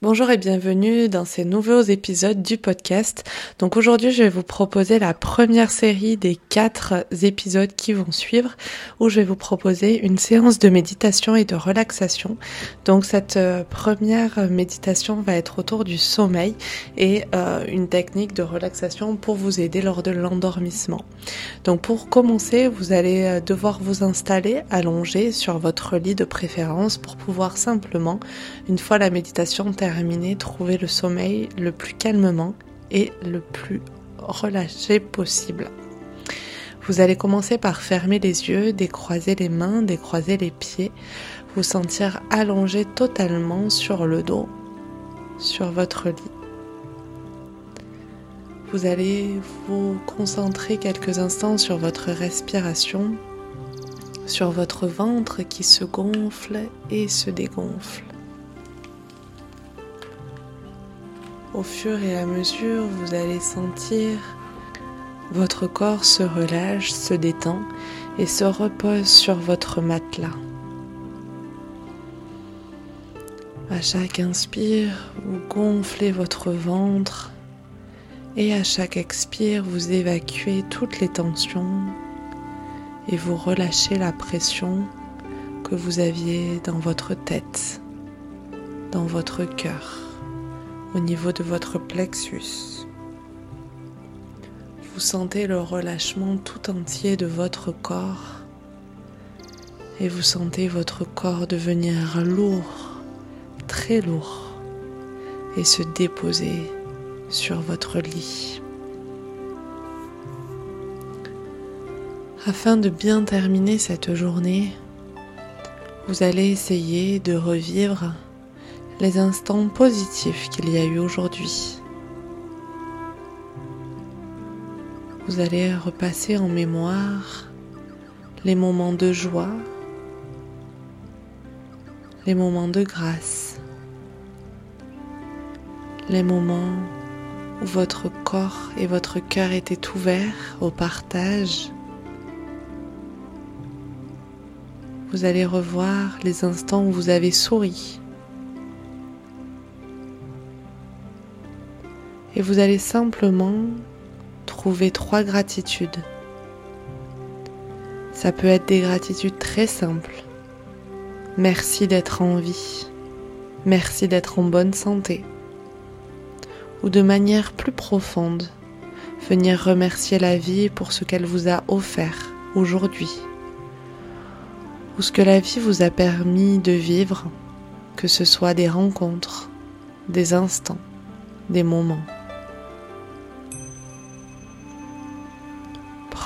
Bonjour et bienvenue dans ces nouveaux épisodes du podcast. Donc aujourd'hui je vais vous proposer la première série des quatre épisodes qui vont suivre où je vais vous proposer une séance de méditation et de relaxation. Donc cette euh, première méditation va être autour du sommeil et euh, une technique de relaxation pour vous aider lors de l'endormissement. Donc pour commencer vous allez euh, devoir vous installer allongé sur votre lit de préférence pour pouvoir simplement une fois la méditation terminée trouver le sommeil le plus calmement et le plus relâché possible. Vous allez commencer par fermer les yeux, décroiser les mains, décroiser les pieds, vous sentir allongé totalement sur le dos, sur votre lit. Vous allez vous concentrer quelques instants sur votre respiration, sur votre ventre qui se gonfle et se dégonfle. Au fur et à mesure, vous allez sentir votre corps se relâche, se détend et se repose sur votre matelas. À chaque inspire, vous gonflez votre ventre et à chaque expire, vous évacuez toutes les tensions et vous relâchez la pression que vous aviez dans votre tête, dans votre cœur au niveau de votre plexus. Vous sentez le relâchement tout entier de votre corps et vous sentez votre corps devenir lourd, très lourd, et se déposer sur votre lit. Afin de bien terminer cette journée, vous allez essayer de revivre les instants positifs qu'il y a eu aujourd'hui. Vous allez repasser en mémoire les moments de joie, les moments de grâce, les moments où votre corps et votre cœur étaient ouverts au partage. Vous allez revoir les instants où vous avez souri, et vous allez simplement trouver trois gratitudes. Ça peut être des gratitudes très simples. Merci d'être en vie. Merci d'être en bonne santé. Ou de manière plus profonde, venir remercier la vie pour ce qu'elle vous a offert aujourd'hui. Ou ce que la vie vous a permis de vivre, que ce soit des rencontres, des instants, des moments.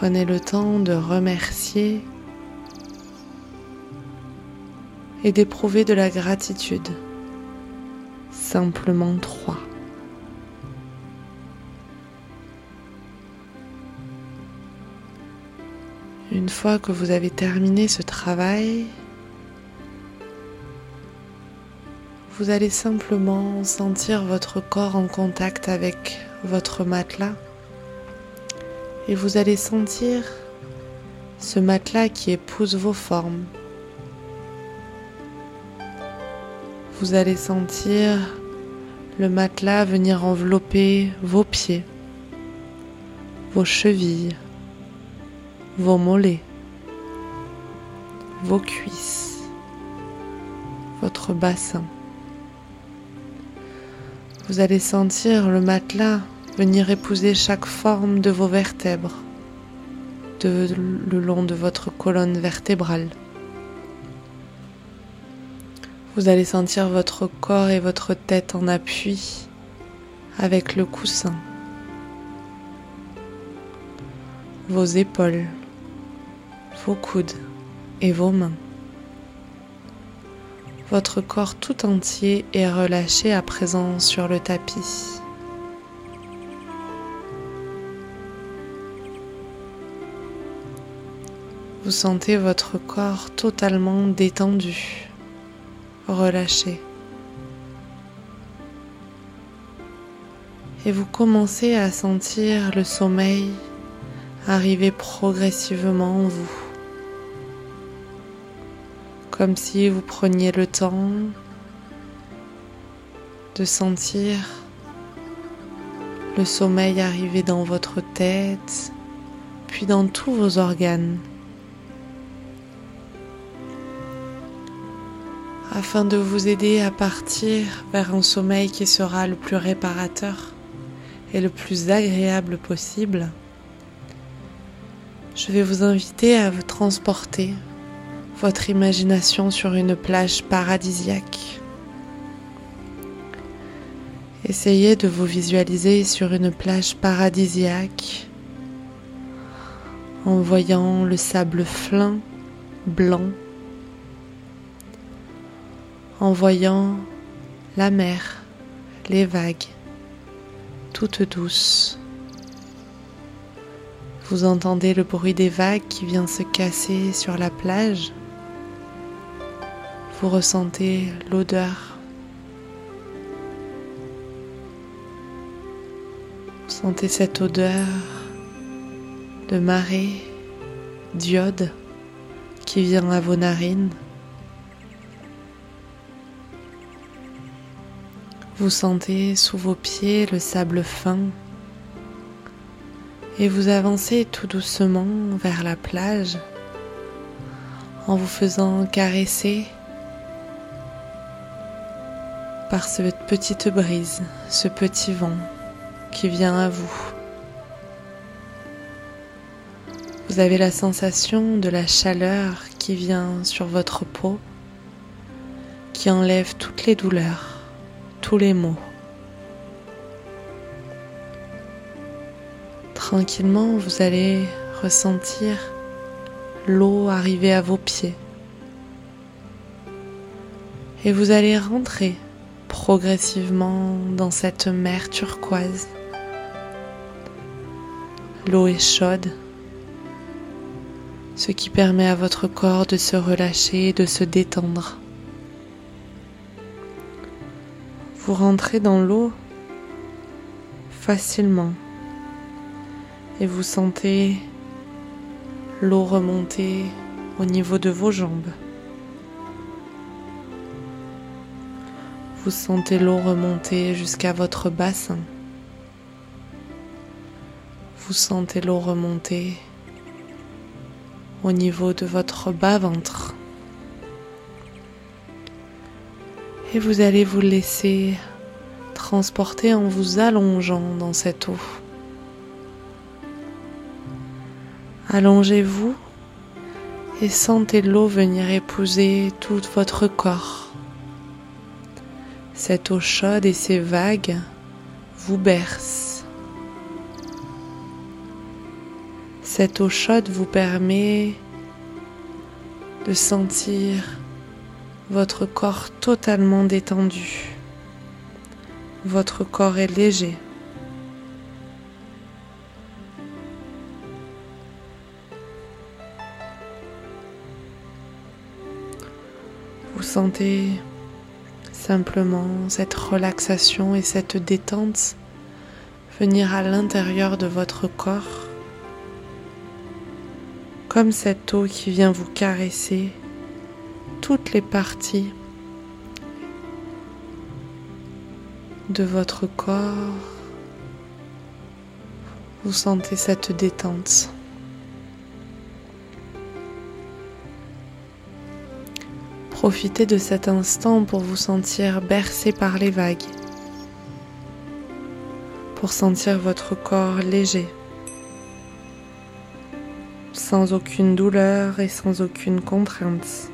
Prenez le temps de remercier et d'éprouver de la gratitude. Simplement trois. Une fois que vous avez terminé ce travail, vous allez simplement sentir votre corps en contact avec votre matelas et vous allez sentir ce matelas qui épouse vos formes. Vous allez sentir le matelas venir envelopper vos pieds, vos chevilles, vos mollets, vos cuisses, votre bassin. Vous allez sentir le matelas venir épouser chaque forme de vos vertèbres, le long de votre colonne vertébrale. Vous allez sentir votre corps et votre tête en appui avec le coussin, vos épaules, vos coudes et vos mains. Votre corps tout entier est relâché à présent sur le tapis. Vous sentez votre corps totalement détendu, relâché. Et vous commencez à sentir le sommeil arriver progressivement en vous comme si vous preniez le temps de sentir le sommeil arriver dans votre tête, puis dans tous vos organes, afin de vous aider à partir vers un sommeil qui sera le plus réparateur et le plus agréable possible. Je vais vous inviter à vous transporter votre imagination sur une plage paradisiaque. Essayez de vous visualiser sur une plage paradisiaque en voyant le sable fin, blanc, en voyant la mer, les vagues, toutes douces. Vous entendez le bruit des vagues qui vient se casser sur la plage. Vous ressentez l'odeur. Vous sentez cette odeur de marée, d'iode qui vient à vos narines. Vous sentez sous vos pieds le sable fin et vous avancez tout doucement vers la plage en vous faisant caresser par cette petite brise, ce petit vent qui vient à vous. Vous avez la sensation de la chaleur qui vient sur votre peau, qui enlève toutes les douleurs, tous les maux. Tranquillement, vous allez ressentir l'eau arriver à vos pieds. Et vous allez rentrer progressivement dans cette mer turquoise. L'eau est chaude, ce qui permet à votre corps de se relâcher et de se détendre. Vous rentrez dans l'eau facilement et vous sentez l'eau remonter au niveau de vos jambes. Vous sentez l'eau remonter jusqu'à votre bassin. Vous sentez l'eau remonter au niveau de votre bas-ventre. Et vous allez vous laisser transporter en vous allongeant dans cette eau. Allongez-vous et sentez l'eau venir épouser tout votre corps. Cette eau chaude et ces vagues vous bercent. Cette eau chaude vous permet de sentir votre corps totalement détendu. Votre corps est léger. Vous sentez simplement cette relaxation et cette détente venir à l'intérieur de votre corps, comme cette eau qui vient vous caresser toutes les parties de votre corps. Vous sentez cette détente. Profitez de cet instant pour vous sentir bercé par les vagues pour sentir votre corps léger, sans aucune douleur et sans aucune contrainte.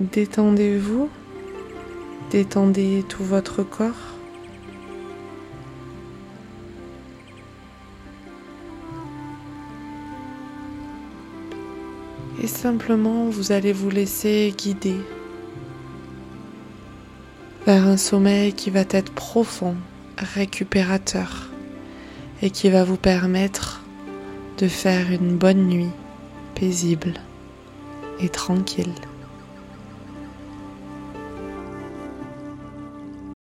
Détendez-vous, détendez tout votre corps. Et simplement, vous allez vous laisser guider vers un sommeil qui va être profond, récupérateur et qui va vous permettre de faire une bonne nuit paisible et tranquille.